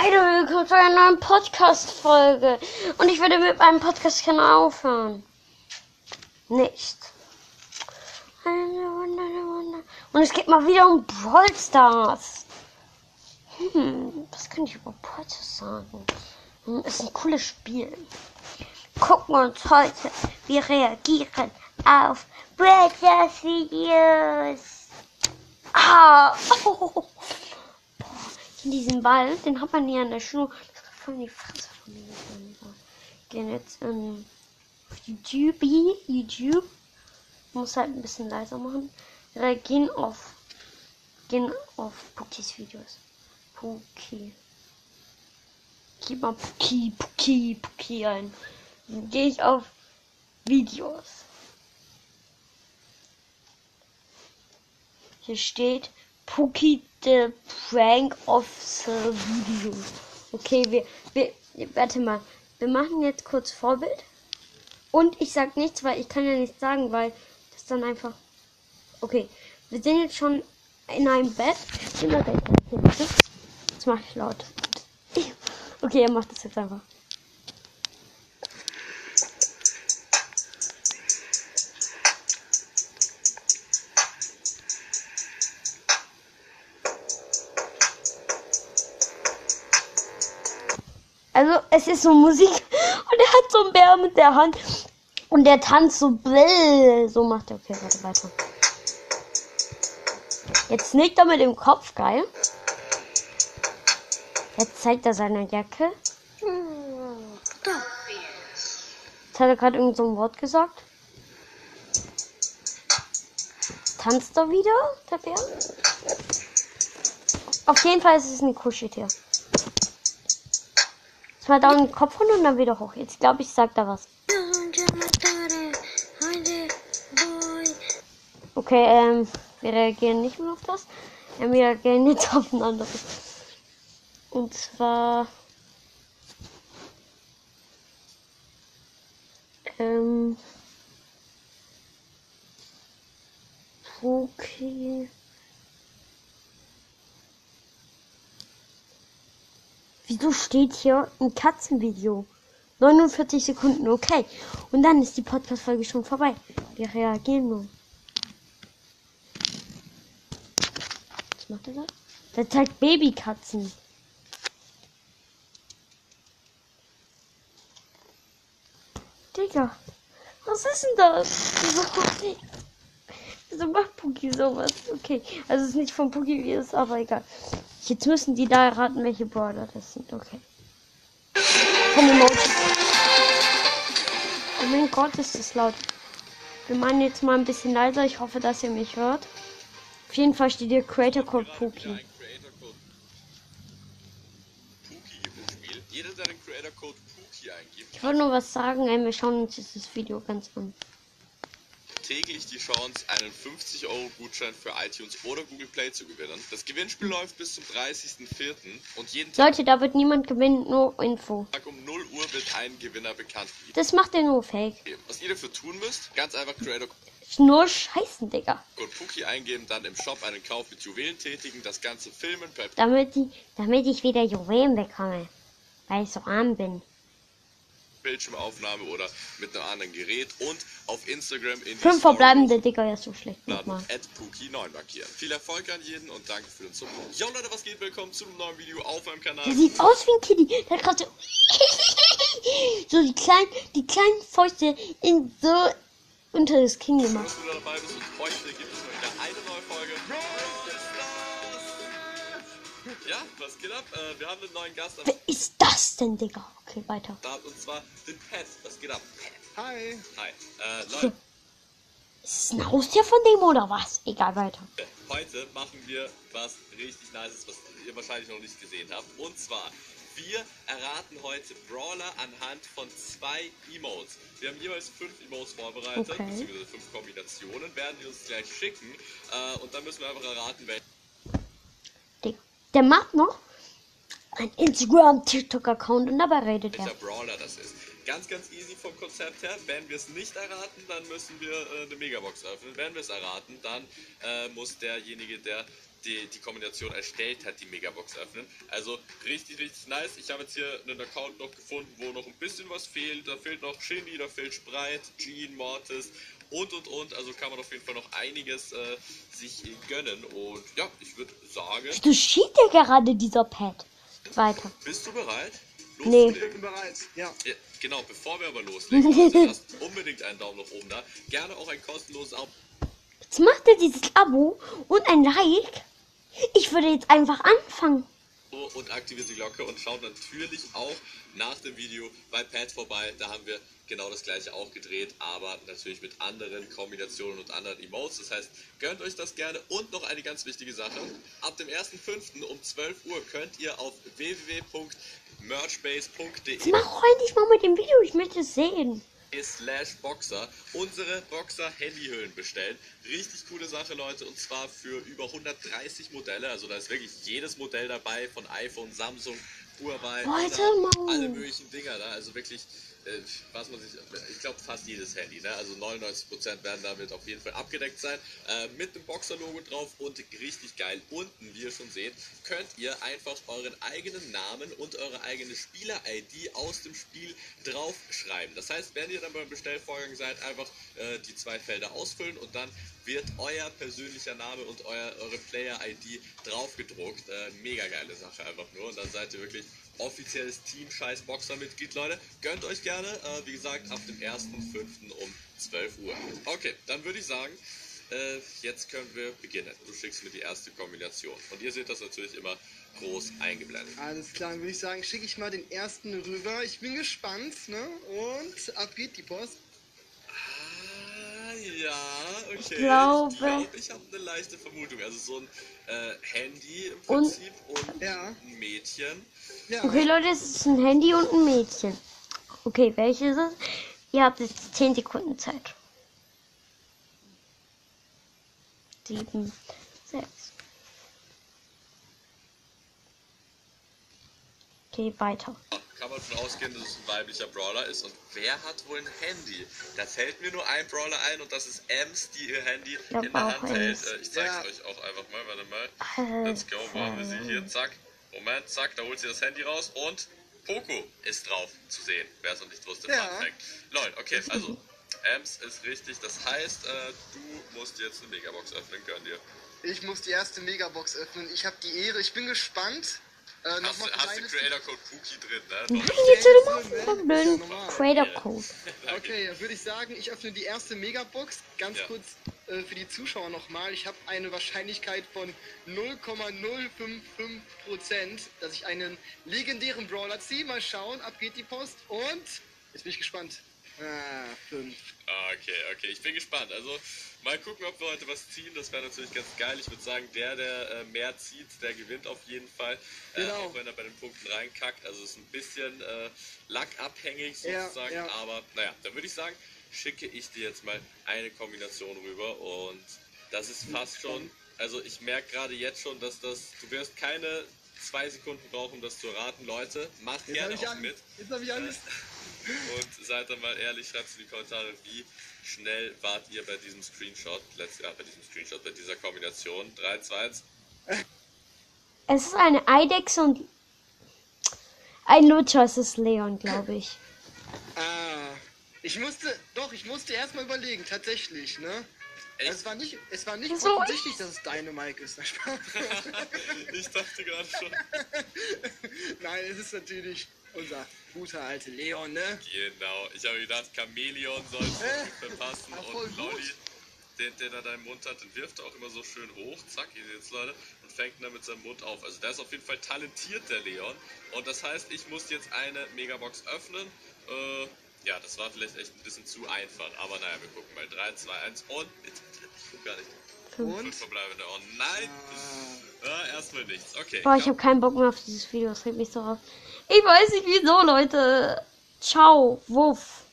Hey du, willkommen zu einer neuen Podcast-Folge. Und ich werde mit meinem Podcast-Kanal aufhören. Nicht. Und es geht mal wieder um Brawl Stars. Hm, was kann ich über Brawl Stars sagen? Hm, ist ein cooles Spiel. Gucken wir uns heute, wir reagieren auf Brawl Stars Videos. Ah, oh. in diesem Wald, den hat man hier an der Schule. Das in die Fresse von mir. Gehen jetzt in YouTube, YouTube. Muss halt ein bisschen leiser machen. Wir gehen auf, gehen auf Pukis Videos. Puki. Gib mal Puki, Puki, Puki ein. Dann gehe ich auf Videos. Hier steht Puki the Prank of the Video. Okay, wir, wir, warte mal. Wir machen jetzt kurz Vorbild. Und ich sag nichts, weil ich kann ja nichts sagen, weil das dann einfach. Okay, wir sind jetzt schon in einem Bett. Jetzt mach ich laut. Okay, er macht das jetzt einfach. Also es ist so Musik und er hat so einen Bär mit der Hand und der tanzt so blill. So macht er. Okay, warte weiter. Jetzt nickt er mit dem Kopf, geil. Jetzt zeigt er seine Jacke. Jetzt hat er gerade irgend so ein Wort gesagt. Tanzt er wieder, der Bär. Auf jeden Fall ist es ein Kuscheltier. Mal da den Kopf runter und dann wieder hoch. Jetzt glaube ich, sagt er was. Okay, ähm, wir reagieren nicht mehr auf das. Ja, wir reagieren jetzt auf ein anderes. Und zwar. Ähm. Okay. Wieso steht hier ein Katzenvideo? 49 Sekunden, okay. Und dann ist die Podcast-Folge schon vorbei. Wir reagieren nur. Was macht er da? Der zeigt Babykatzen. Digga, was ist denn das? Wieso, wieso macht Puki sowas? Okay, also es ist nicht von Puki, wie es aber egal. Jetzt müssen die da erraten, welche Border das sind. Okay. Von Emojis. Oh mein Gott, ist das laut. Wir machen jetzt mal ein bisschen leiser. Ich hoffe, dass ihr mich hört. Auf jeden Fall steht hier Creator Code Pookie. Ich wollte nur was sagen, ey, wir schauen uns dieses Video ganz an täglich die Chance, einen 50 Euro Gutschein für iTunes oder Google Play zu gewinnen. Das Gewinnspiel läuft bis zum 30.04. und jeden Tag. Leute, da wird niemand gewinnen, nur Info. Tag um 0 Uhr wird ein Gewinner bekannt gegeben. Das macht er nur Fake. Was ihr dafür tun müsst, ganz einfach Creator nur scheißen, Digga. Code Puki eingeben, dann im Shop einen Kauf mit Juwelen tätigen, das Ganze filmen per damit, die, damit ich wieder Juwelen bekomme. Weil ich so arm bin. Bildschirmaufnahme oder mit einem anderen Gerät und auf Instagram in Fünf verbleibende Digga, ja so schlecht. Nochmal. Puki9 markieren. Viel Erfolg an jeden und danke für den Support. Jo Leute, was geht? Willkommen zu einem neuen Video auf meinem Kanal. Der sieht aus wie ein Kitty. Der hat gerade so die kleinen, die kleinen Fäuste in so unter das Kinn gemacht. Dass du dabei bist und heute gibt es wieder eine neue Folge. Ja, was geht ab? Äh, wir haben einen neuen Gast. Wer ist das denn, Digga? Okay, weiter. Da, und zwar den Pet. Was geht ab? Hi. Hi. Äh, Leute. Ist es ein Haustier von dem oder was? Egal, weiter. Heute machen wir was richtig Nices, was ihr wahrscheinlich noch nicht gesehen habt. Und zwar, wir erraten heute Brawler anhand von zwei Emotes. Wir haben jeweils fünf Emotes vorbereitet, okay. beziehungsweise fünf Kombinationen, werden die uns gleich schicken. Äh, und dann müssen wir einfach erraten, welche. Der macht noch ein Instagram, TikTok-Account und dabei redet er. Welcher Brawler das ist. Ganz, ganz easy vom Konzept her. Wenn wir es nicht erraten, dann müssen wir äh, eine Megabox öffnen. Wenn wir es erraten, dann äh, muss derjenige, der die, die Kombination erstellt hat, die Megabox öffnen. Also richtig, richtig nice. Ich habe jetzt hier einen Account noch gefunden, wo noch ein bisschen was fehlt. Da fehlt noch Shindy, da fehlt Sprite, Jean, Mortis und und und. Also kann man auf jeden Fall noch einiges äh, sich gönnen. Und ja, ich würde sagen. Du schießt ja gerade dieser Pad. Weiter. Bist du bereit? Nee. Ich bin bereit. Ja. Ja, genau, bevor wir aber loslegen, also lasst unbedingt einen Daumen nach oben da. Gerne auch ein kostenloses Abo. Jetzt macht er dieses Abo und ein Like. Ich würde jetzt einfach anfangen. Und aktiviert die Glocke und schaut natürlich auch nach dem Video bei Pat vorbei. Da haben wir genau das gleiche auch gedreht, aber natürlich mit anderen Kombinationen und anderen Emotes. Das heißt, gönnt euch das gerne und noch eine ganz wichtige Sache. Ab dem 1.5. um 12 Uhr könnt ihr auf www.merchbase.de Mach heute nicht mal mit dem Video. Ich möchte es sehen. Slash Boxer unsere Boxer Handyhüllen bestellen. Richtig coole Sache, Leute. Und zwar für über 130 Modelle. Also da ist wirklich jedes Modell dabei, von iPhone, Samsung, Huawei, Leute, alle möglichen Dinger da. Also wirklich, was man sich, ich glaube fast jedes Handy, ne? Also 99% werden damit auf jeden Fall abgedeckt sein. Äh, mit dem Boxer-Logo drauf und richtig geil. Unten, wie ihr schon seht, könnt ihr einfach euren eigenen Namen und eure eigene Spieler-ID aus dem Spiel draufschreiben. Das heißt, wenn ihr dann beim Bestellvorgang seid, einfach äh, die zwei Felder ausfüllen und dann wird euer persönlicher Name und euer, eure Player-ID draufgedruckt. Äh, mega geile Sache einfach nur. Und dann seid ihr wirklich offizielles Team Scheiß Boxer Mitglied, Leute. Gönnt euch gerne. Äh, wie gesagt, ab dem 1.5. um 12 Uhr. Okay, dann würde ich sagen, äh, jetzt können wir beginnen. Du schickst mir die erste Kombination. Und ihr seht das natürlich immer groß eingeblendet. Alles klar, dann würde ich sagen, schicke ich mal den ersten rüber. Ich bin gespannt, ne? Und ab geht die Post. Ja, okay. Ich glaube- ich, glaub, ich habe eine leichte Vermutung. Also so ein äh, Handy im Und- Prinzip und, Ja. ein Mädchen. Ja. Okay, Leute, es ist ein Handy und ein Mädchen. Okay, welches ist es? Ihr habt jetzt 10 Sekunden Zeit. 7, 6. Okay, weiter. Man davon ausgehen, dass es ein weiblicher Brawler ist. Und wer hat wohl ein Handy? Da fällt mir nur ein Brawler ein und das ist Ems, die ihr Handy glaub in der Hand hält. Ems. Äh, ich zeig's Ja. euch auch einfach mal. Warte mal. Let's go. Wo haben wir sie hier? Zack. Moment, zack. Da holt sie das Handy raus und Poco ist drauf zu sehen. Wer es noch nicht wusste. Ja. Fun Fact. Leute, okay. Also, Ems ist richtig. Das heißt, äh, du musst jetzt eine Megabox öffnen. Gönn dir. Ich muss die erste Megabox öffnen. Ich habe die Ehre. Ich bin gespannt. Äh, Hast, hast du Creator Code Cookie drin, ne? Jetzt doch mal blöden normal. Creator Code. Okay, dann würde ich sagen, ich öffne die erste Megabox. Ganz Ja. kurz äh, für die Zuschauer nochmal. Ich habe eine Wahrscheinlichkeit von 0,055%, dass ich einen legendären Brawler ziehe. Mal schauen, ab geht die Post. Und jetzt bin ich gespannt. Ah, 5. Okay, okay, ich bin gespannt. Also mal gucken, ob wir heute was ziehen. Das wäre natürlich ganz geil. Ich würde sagen, der, der äh, mehr zieht, der gewinnt auf jeden Fall. Äh, Genau. auch wenn er bei den Punkten reinkackt. Also es ist ein bisschen äh, lackabhängig Ja, sozusagen. ja. Aber naja, dann würde ich sagen, schicke ich dir jetzt mal eine Kombination rüber. Und das ist fast schon. Also ich merke gerade jetzt schon, dass das. Du wirst keine zwei Sekunden brauchen, um das zu raten. Leute, macht Jetzt gerne auch Angst. mit. Jetzt habe ich Angst. Und seid dann mal ehrlich, schreibt in die Kommentare, wie schnell wart ihr bei diesem Screenshot, ja, bei diesem Screenshot, bei dieser Kombination. 3, 2, 1. Es ist eine Eidechse und ein Lutscher. Es ist Leon, glaube ich. Ah, ich musste, doch, ich musste erstmal überlegen, tatsächlich, ne? Echt? Es war nicht, es war nicht So, offensichtlich, dass es deine Mike ist. Ich dachte gerade schon. Nein, es ist natürlich unser guter alter Leon, ne? Genau. Ich habe gedacht, Chameleon soll es Äh, verpassen ach, und. Lolli, den, den er da im Mund hat, den wirft er auch immer so schön hoch. Zack, ihr seht's, Leute. Und fängt dann mit seinem Mund auf. Also der ist auf jeden Fall talentiert, der Leon. Und das heißt, ich muss jetzt eine Megabox öffnen. Äh, ja, das war vielleicht echt ein bisschen zu einfach. Aber naja, wir gucken mal. 3, 2, 1 und ich guck gar nicht. Und? Fünf verbleibende. Oh nein! Ah, erstmal nichts. Okay. Boah, ich habe keinen Bock mehr auf dieses Video. Es regt mich so auf. Ich weiß nicht wieso, Leute. Ciao, Wuff.